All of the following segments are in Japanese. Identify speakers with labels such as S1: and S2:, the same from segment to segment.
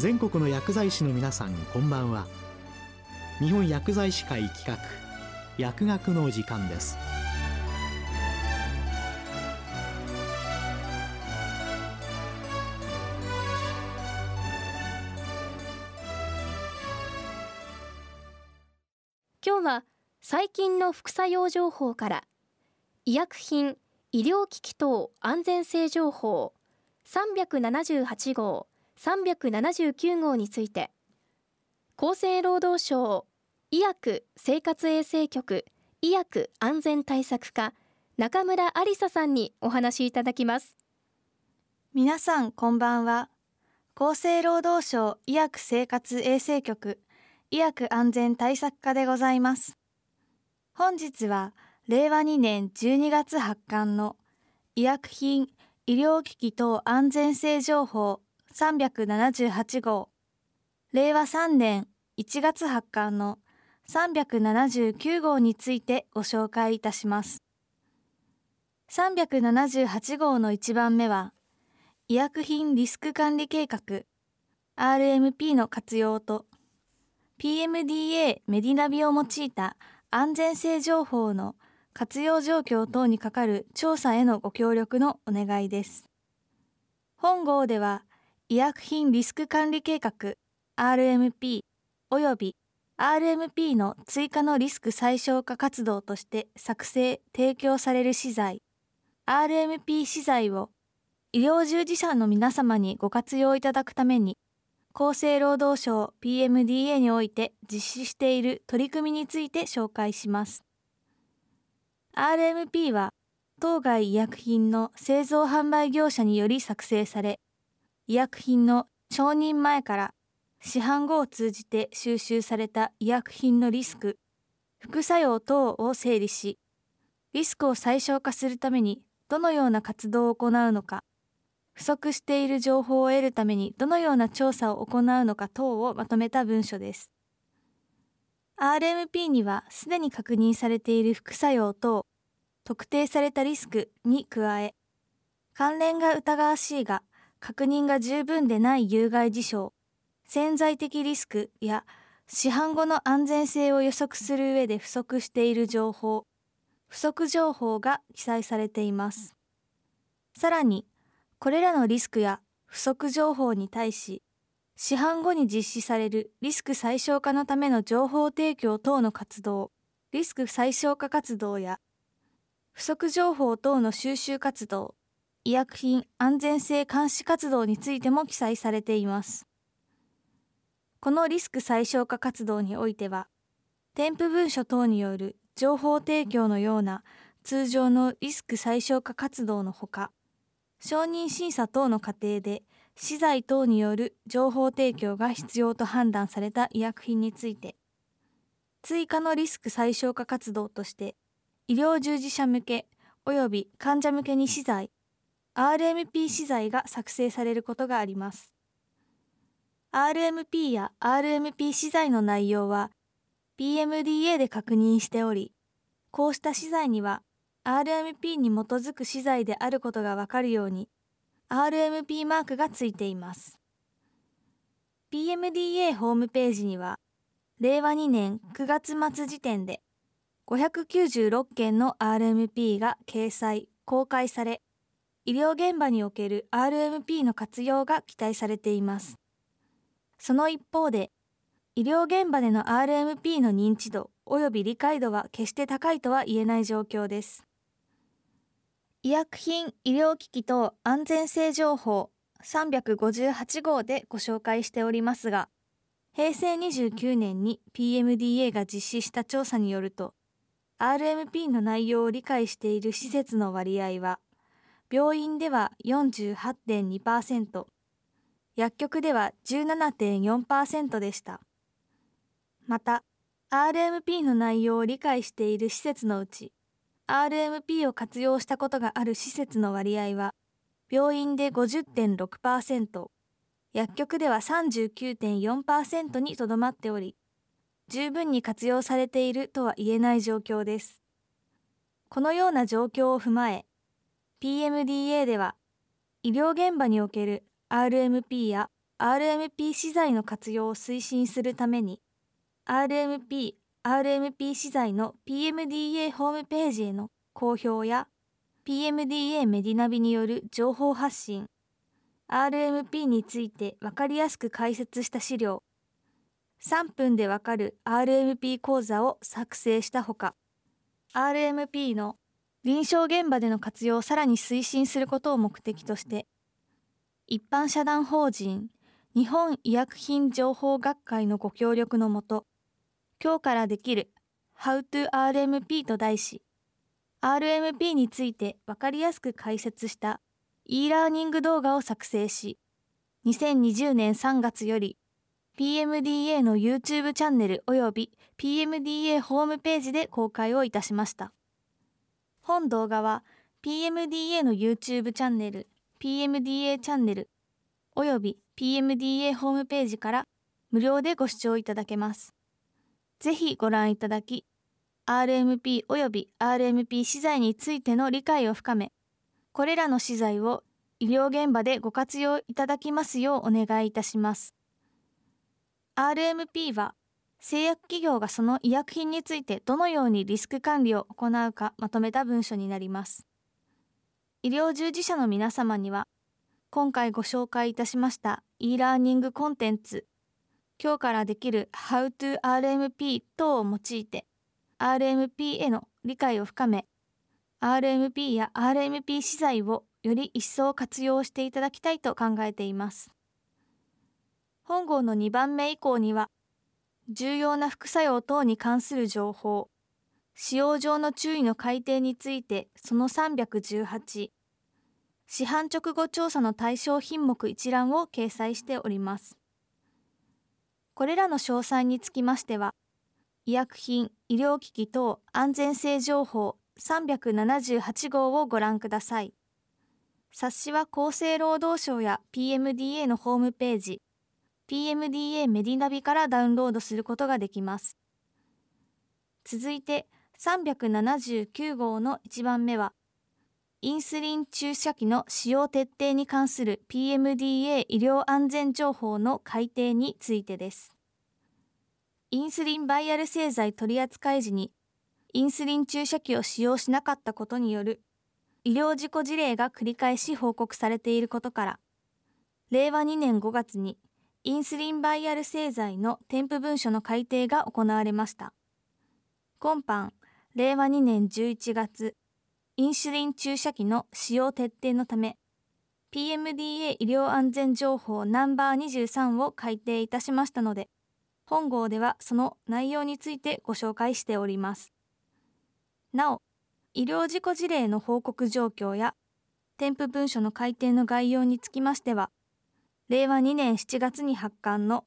S1: 全国の薬剤師の皆さんこんばんは。日本薬剤師会企画薬学の時間です。
S2: 今日は最近の副作用情報から医薬品医療機器等安全性情報378号。379号について厚生労働省医薬生活衛生局医薬安全対策課中村ありささんにお話しいただきます。
S3: 皆さんこんばんは。厚生労働省医薬生活衛生局医薬安全対策課でございます。本日は令和2年12月発刊の医薬品医療機器等安全性情報378号令和3年1月発刊の379号についてご紹介いたします。378号の1番目は、医薬品リスク管理計画 RMP の活用と PMDA メディナビを用いた安全性情報の活用状況等にかかる調査へのご協力のお願いです。本号では医薬品リスク管理計画 RMP 及び RMP の追加のリスク最小化活動として作成・提供される資材 RMP 資材を医療従事者の皆様にご活用いただくために厚生労働省 PMDA において実施している取り組みについて紹介します。RMP は当該医薬品の製造販売業者により作成され医薬品の承認前から市販後を通じて収集された医薬品のリスク、副作用等を整理し、リスクを最小化するためにどのような活動を行うのか、不足している情報を得るためにどのような調査を行うのか等をまとめた文書です。RMP にはすでに確認されている副作用等、特定されたリスクに加え、関連が疑わしいが確認が十分でない有害事象、潜在的リスクや市販後の安全性を予測する上で不足している情報、不足情報が記載されています。さらに、これらのリスクや不足情報に対し、市販後に実施されるリスク最小化のための情報提供等の活動、リスク最小化活動や、不足情報等の収集活動、医薬品安全性監視活動についても記載されています。このリスク最小化活動においては、添付文書等による情報提供のような通常のリスク最小化活動のほか、承認審査等の過程で資材等による情報提供が必要と判断された医薬品について、追加のリスク最小化活動として、医療従事者向け及び患者向けに資材、RMP 資材が作成されることがあります。RMP や RMP 資材の内容は PMDA で確認しており、こうした資材には RMP に基づく資材であることがわかるように RMP マークがついています。PMDA ホームページには令和2年9月末時点で596件の RMP が掲載、公開され、医療現場における RMP の活用が期待されています。その一方で、医療現場での RMP の認知度及び理解度は決して高いとは言えない状況です。医薬品医療機器等安全性情報358号でご紹介しておりますが、平成29年に PMDA が実施した調査によると、RMP の内容を理解している施設の割合は、病院では48.2%、薬局では17.4%でした。また、RMP の内容を理解している施設のうち、RMP を活用したことがある施設の割合は、病院で50.6%、薬局では39.4%にとどまっており、十分に活用されているとは言えない状況です。このような状況を踏まえ、PMDA では、医療現場における RMP や RMP 資材の活用を推進するために RMP、RMP 資材の PMDA ホームページへの公表や PMDA メディナビによる情報発信 RMP について分かりやすく解説した資料3分でわかる RMP 講座を作成したほか RMP の臨床現場での活用をさらに推進することを目的として一般社団法人日本医薬品情報学会のご協力のもと今日からできる How to RMP と題し RMP について分かりやすく解説した e ラーニング動画を作成し2020年3月より PMDA の YouTube チャンネル及び PMDA ホームページで公開をいたしました。本動画は PMDA の YouTube チャンネル、PMDA チャンネル及び PMDA ホームページから無料でご視聴いただけます。ぜひご覧いただき、RMP 及び RMP 資材についての理解を深め、これらの資材を医療現場でご活用いただきますようお願いいたします。RMP は製薬企業がその医薬品についてどのようにリスク管理を行うかまとめた文書になります。医療従事者の皆様には今回ご紹介いたしました e ラーニングコンテンツ今日からできる How to RMP 等を用いて RMP への理解を深め RMP や RMP 資材をより一層活用していただきたいと考えています。本号の2番目以降には、重要な副作用等に関する情報、使用上の注意の改定についてその318、市販直後調査の対象品目一覧を掲載しております。これらの詳細につきましては、医薬品、医療機器等安全性情報378号をご覧ください。冊子は厚生労働省や PMDA のホームページ、PMDA メディナビからダウンロードすることができます。続いて379号の1番目は、インスリン注射器の使用徹底に関する PMDA 医療安全情報の改定についてです。インスリンバイアル製剤取扱時に、インスリン注射器を使用しなかったことによる医療事故事例が繰り返し報告されていることから、令和2年5月にインスリンバイアル製剤の添付文書の改定が行われました。今般、令和2年11月、インシュリン注射器の使用徹底のため、PMDA 医療安全情報ナンバー23を改定いたしましたので、本号ではその内容についてご紹介しております。なお、医療事故事例の報告状況や添付文書の改定の概要につきましては、令和2年7月に発刊の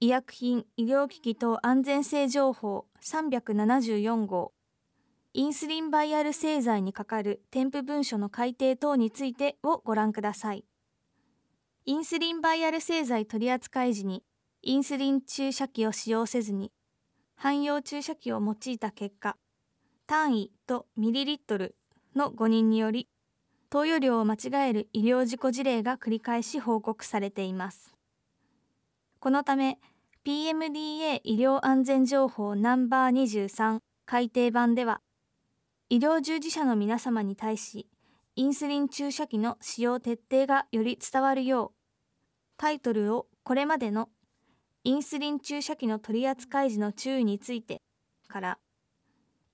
S3: 医薬品医療機器等安全性情報374号インスリンバイアル製剤にかかる添付文書の改定等についてをご覧ください。インスリンバイアル製剤取扱時にインスリン注射器を使用せずに汎用注射器を用いた結果単位とミリリットルの誤認により投与量を間違える医療事故事例が繰り返し報告されています。このため PMDA 医療安全情報ナンバー23改訂版では医療従事者の皆様に対しインスリン注射器の使用徹底がより伝わるようタイトルをこれまでのインスリン注射器の取扱い時の注意についてから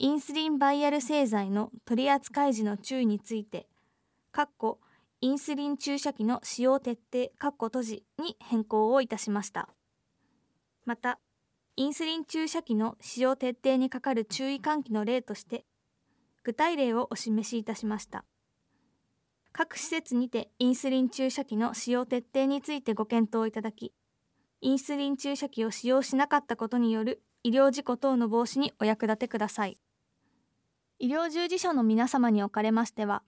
S3: インスリンバイアル製剤の取扱い時の注意についてかっこインスリン注射器の使用徹底かっこ閉じに変更をいたしました。また、インスリン注射器の使用徹底にかかる注意喚起の例として、具体例をお示しいたしました。各施設にてインスリン注射器の使用徹底についてご検討いただき、インスリン注射器を使用しなかったことによる医療事故等の防止にお役立てください。医療従事者の皆様におかれましては、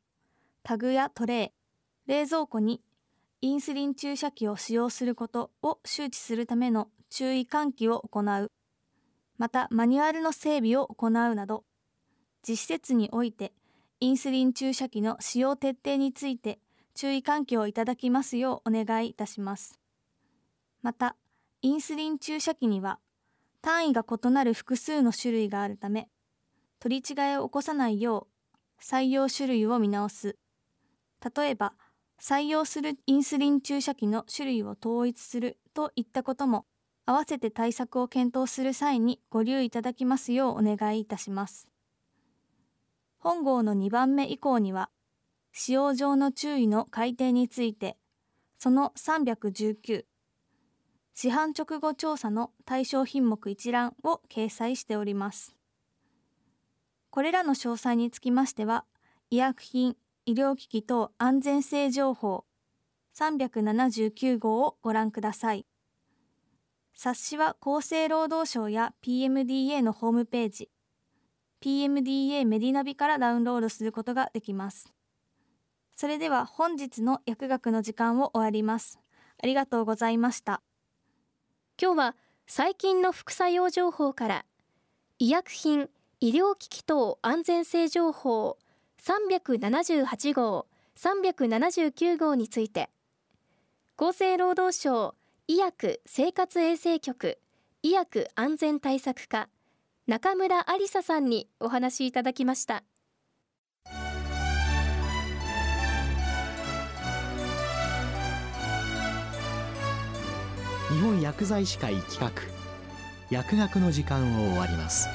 S3: タグやトレイ、冷蔵庫にインスリン注射器を使用することを周知するための注意喚起を行う、またマニュアルの整備を行うなど、実施設においてインスリン注射器の使用徹底について注意喚起をいただきますようお願いいたします。またインスリン注射器には単位が異なる複数の種類があるため取り違えを起こさないよう採用種類を見直す例えば採用するインスリン注射器の種類を統一するといったことも合わせて対策を検討する際にご留意いただきますようお願いいたします本号の2番目以降には使用上の注意の改定についてその319市販直後調査の対象品目一覧を掲載しております。これらの詳細につきましては、医薬品、医療機器等安全性情報379号をご覧ください。冊子は厚生労働省や PMDA のホームページ、PMDA メディナビからダウンロードすることができます。それでは本日の薬学の時間を終わります。ありがとうございました。
S2: 今日は最近の副作用情報から医薬品医療機器等安全性情報378号379号について厚生労働省医薬生活衛生局医薬安全対策課中村ありささんにお話しいただきました。
S1: 日本薬剤師会企画薬学の時間を終わります